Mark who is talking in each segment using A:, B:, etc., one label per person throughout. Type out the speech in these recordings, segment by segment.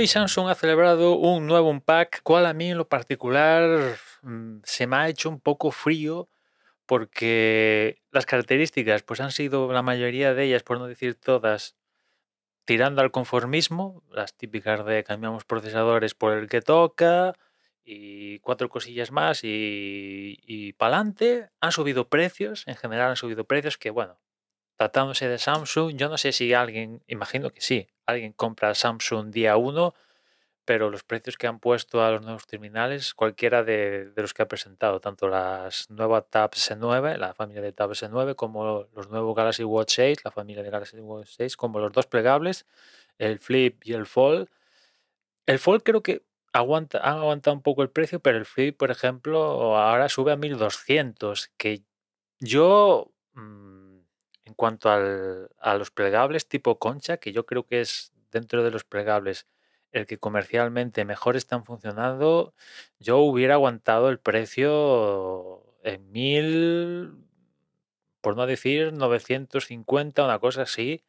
A: hoy Samsung ha celebrado un nuevo unpack, cual a mí en lo particular mm, se me ha hecho un poco frío porque las características pues han sido la mayoría de ellas, por no decir todas, tirando al conformismo, las típicas de cambiamos procesadores por el que toca y cuatro cosillas más y, y para adelante. Han subido precios, en general han subido precios que bueno, tratándose de Samsung, yo no sé si alguien, imagino que sí, alguien compra Samsung día 1, pero los precios que han puesto a los nuevos terminales, cualquiera de, los que ha presentado, tanto las nuevas Tab S9, la familia de Tab S9, como los nuevos Galaxy Watch 6, la familia de Galaxy Watch 6, como los dos plegables, el Flip y el Fold. El Fold creo que aguanta, han aguantado un poco el precio, pero el Flip, por ejemplo, ahora sube a 1200, que yo... Mm, en cuanto a los plegables tipo concha, que yo creo que es dentro de los plegables el que comercialmente mejor están funcionando, yo hubiera aguantado el precio en mil, por no decir 950, una cosa así,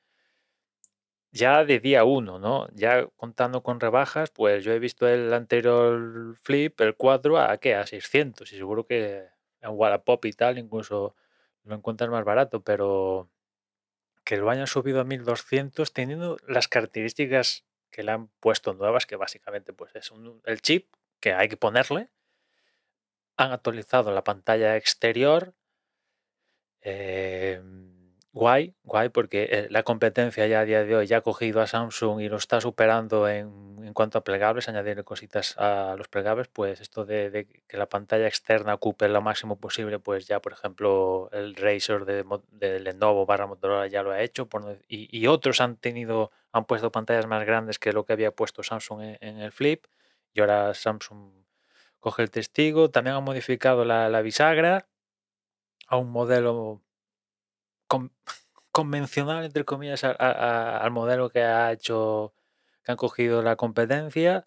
A: ya de día uno, ¿no? Ya contando con rebajas, pues yo he visto el anterior flip, el 4, a qué, a 600 y seguro que en Wallapop y tal incluso lo encuentras más barato, pero que lo hayan subido a 1200 teniendo las características que le han puesto nuevas, que básicamente pues es el chip que hay que ponerle. Han actualizado la pantalla exterior. Eh, guay, guay, porque eh, la competencia ya a día de hoy ya ha cogido a Samsung y lo está superando en, en cuanto a plegables, añadir cositas a los plegables, pues esto de, que la pantalla externa ocupe lo máximo posible, pues ya por ejemplo el Razer de, de Lenovo barra Motorola ya lo ha hecho y, otros han tenido, han puesto pantallas más grandes que lo que había puesto Samsung en, el Flip y ahora Samsung coge el testigo, también han modificado la bisagra a un modelo convencional, entre comillas, al modelo que ha hecho, que han cogido la competencia,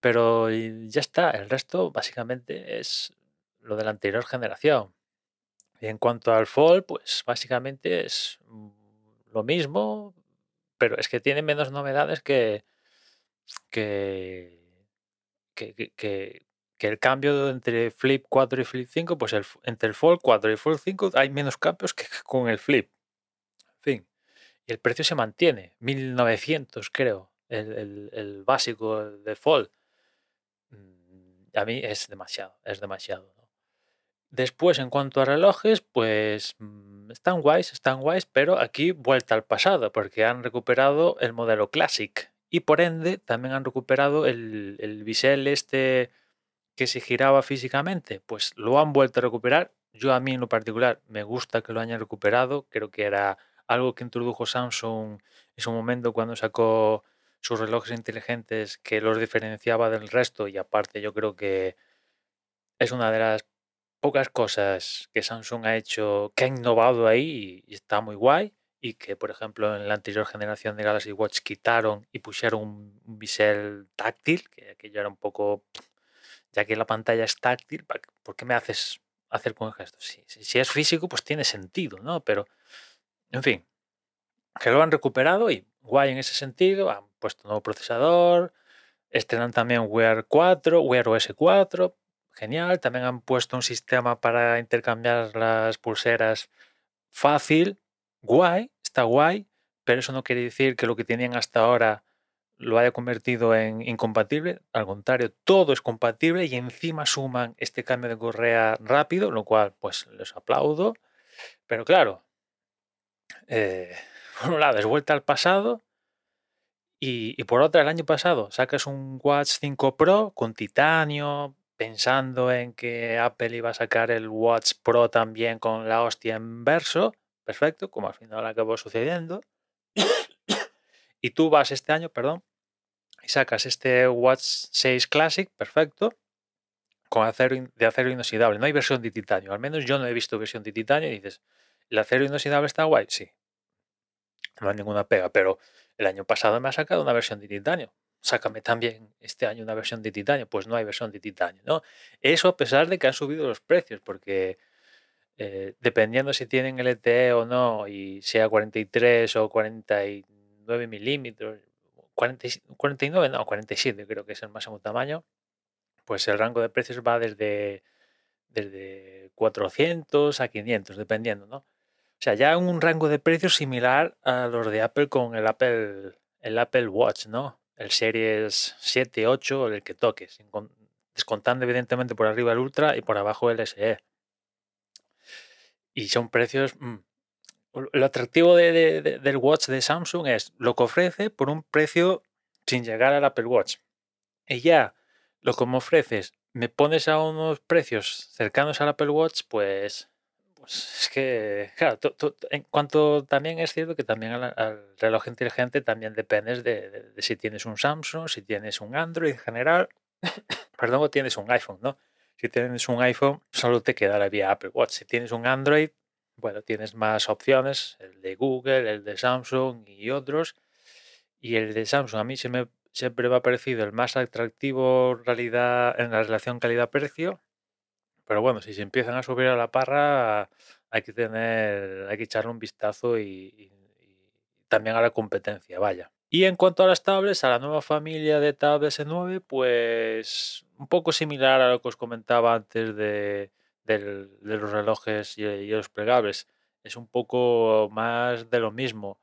A: pero ya está. El resto básicamente es lo de la anterior generación. Y en cuanto al Fold, pues básicamente es lo mismo, pero es que tiene menos novedades que, que, que, el cambio entre Flip 4 y Flip 5, pues el, entre el Fold 4 y Fold 5 hay menos cambios que con el Flip. En fin. Y el precio se mantiene, 1900 creo, el, básico de Fold. Mm, a mí es demasiado, es demasiado. Después, en cuanto a relojes, pues mm, están guays, están guays, pero aquí vuelta al pasado, porque han recuperado el modelo Classic y por ende también han recuperado el, el bisel este que se giraba físicamente, pues lo han vuelto a recuperar. Yo a mí en lo particular me gusta que lo hayan recuperado, creo que era algo que introdujo Samsung en su momento cuando sacó sus relojes inteligentes que los diferenciaba del resto y aparte yo creo que es una de las pocas cosas que Samsung ha hecho que ha innovado ahí y, está muy guay y que por ejemplo en la anterior generación de Galaxy Watch quitaron y pusieron un, bisel táctil que aquello era un poco ya que la pantalla es táctil, ¿por qué me haces hacer con gestos? Si, si, es físico, pues tiene sentido, ¿no? Pero, en fin, que lo han recuperado y guay en ese sentido, han puesto un nuevo procesador, estrenan también Wear 4, Wear OS 4, genial, también han puesto un sistema para intercambiar las pulseras fácil, guay, está guay, pero eso no quiere decir que lo que tenían hasta ahora lo haya convertido en incompatible. Al contrario, todo es compatible y encima suman este cambio de correa rápido, lo cual pues les aplaudo. Pero claro, eh, por un lado es vuelta al pasado y, por otra el año pasado sacas un Watch 5 Pro con titanio, pensando en que Apple iba a sacar el Watch Pro también con la hostia en verso. Perfecto, como al final acabó sucediendo. y tú vas este año, perdón, y sacas este Watch 6 Classic, perfecto, con acero de acero inoxidable. No hay versión de titanio, al menos yo no he visto versión de titanio y dices, ¿el acero inoxidable está guay? Sí. No hay ninguna pega, pero el año pasado me ha sacado una versión de titanio. Sácame también este año una versión de titanio. Pues no hay versión de titanio, ¿no? Eso a pesar de que han subido los precios, porque eh, dependiendo si tienen LTE o no, y sea 43 o 49 milímetros, 49, no, 47 creo que es el máximo tamaño, pues el rango de precios va desde, desde 400 a 500, dependiendo, ¿no? O sea, ya un rango de precios similar a los de Apple con el Apple, el Apple Watch, ¿no? El Series 7, 8, el que toques, descontando evidentemente por arriba el Ultra y por abajo el SE. Y son precios... Mm, lo atractivo del Watch de Samsung es lo que ofrece por un precio sin llegar al Apple Watch. Y ya, lo que me ofreces, me pones a unos precios cercanos al Apple Watch, pues, pues es que, claro, en cuanto también es cierto que también al, reloj inteligente también dependes de, si tienes un Samsung, si tienes un Android en general, perdón, o tienes un iPhone, ¿no? Si tienes un iPhone, solo te queda la vía Apple Watch. Si tienes un Android, bueno, tienes más opciones, el de Google, el de Samsung y otros. Y el de Samsung a mí me, siempre me ha parecido el más atractivo realidad, en la relación calidad-precio. Pero bueno, si se empiezan a subir a la parra, hay que tener, hay que echarle un vistazo y, también a la competencia, vaya. Y en cuanto a las tablets, a la nueva familia de tablets S9, pues un poco similar a lo que os comentaba antes de, de los relojes y, los plegables. Es un poco más de lo mismo.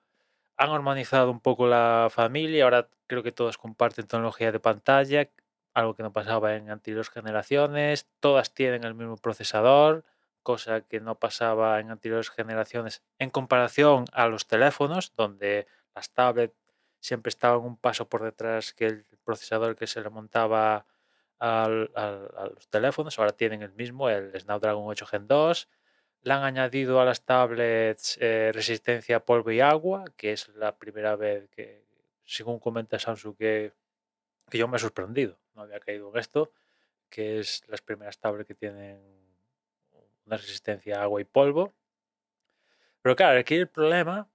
A: Han armonizado un poco la familia, ahora creo que todas comparten tecnología de pantalla, algo que no pasaba en anteriores generaciones. Todas tienen el mismo procesador, cosa que no pasaba en anteriores generaciones en comparación a los teléfonos, donde las tablets siempre estaban un paso por detrás que el procesador que se le montaba al, a los teléfonos. Ahora tienen el mismo, el Snapdragon 8 Gen 2. Le han añadido a las tablets eh, resistencia a polvo y agua, que es la primera vez que, según comenta Samsung, que, que yo me he sorprendido. No había caído en esto, que es las primeras tablets que tienen una resistencia a agua y polvo. Pero claro, aquí el problema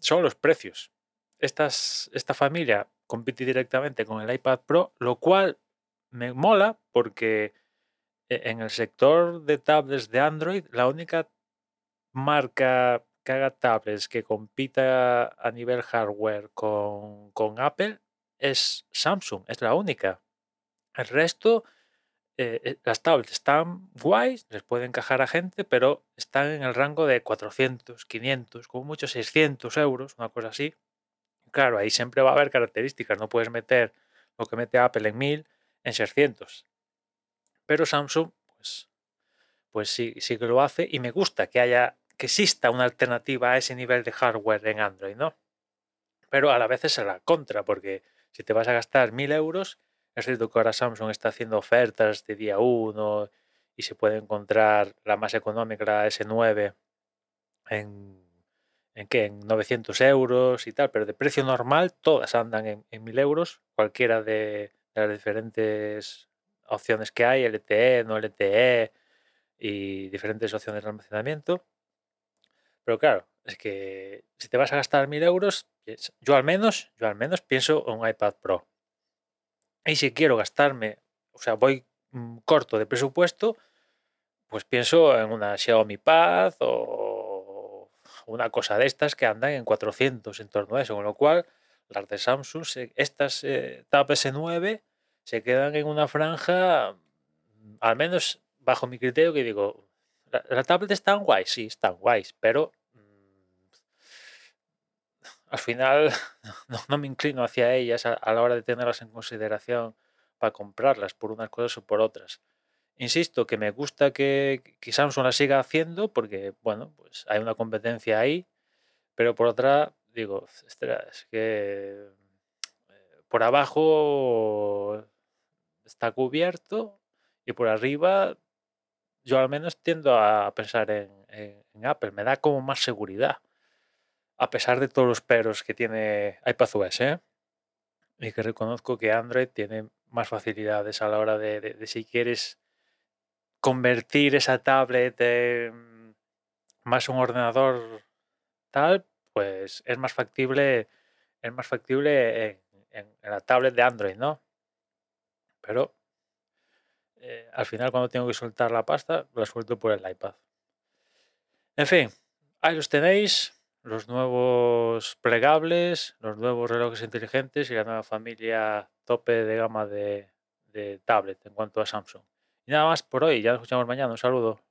A: son los precios. Estas, esta familia compite directamente con el iPad Pro, lo cual me mola porque e-, en el sector de tablets de Android, la única marca que haga tablets que compita a nivel hardware con, Apple es Samsung, es la única. El resto, eh, eh, las tablets están guays, les puede encajar a gente, pero están en el rango de 400, 500, como mucho 600 euros, una cosa así. Claro, ahí siempre va a haber características, no puedes meter lo que mete Apple en 1000 en 600. Pero Samsung, pues, pues sí, sí que lo hace y me gusta que haya, que exista una alternativa a ese nivel de hardware en Android, ¿no? Pero a la vez es la contra, porque si te vas a gastar 1000 euros, es cierto que ahora Samsung está haciendo ofertas de día 1 y se puede encontrar la más económica, la S9, en, ¿en? En 900 euros y tal, pero de precio normal todas andan en, en 1000 euros, cualquiera de, las diferentes opciones que hay, LTE, no LTE y diferentes opciones de almacenamiento. Pero claro, es que si te vas a gastar mil euros, yo al menos, yo al menos pienso en un iPad Pro. Y si quiero gastarme, o sea, voy mm, corto de presupuesto, pues pienso en una Xiaomi Pad o una cosa de estas que andan en 400 en torno a eso, con lo cual las de Samsung, estas eh, Tab S9 se quedan en una franja, mm, al menos bajo mi criterio, que digo, la, tablet están guays, sí, están guays, pero al final no, me inclino hacia ellas a, la hora de tenerlas en consideración para comprarlas por unas cosas o por otras. Insisto que me gusta que, que Samsung la siga haciendo porque, bueno, pues hay una competencia ahí, pero por otra, digo, es que eh, por abajo está cubierto y por arriba yo al menos tiendo a pensar en, Apple, me da como más seguridad, a pesar de todos los peros que tiene iPadOS, ¿eh? y que reconozco que Android tiene más facilidades a la hora de, si quieres convertir esa tablet en más un ordenador tal, pues es más factible, es más factible en, la tablet de Android, ¿no? Pero eh, al final cuando tengo que soltar la pasta, la suelto por el iPad. En fin, ahí los tenéis, los nuevos plegables, los nuevos relojes inteligentes y la nueva familia tope de gama de, de tablet en cuanto a Samsung. Y nada más por hoy, ya nos escuchamos mañana. Un saludo.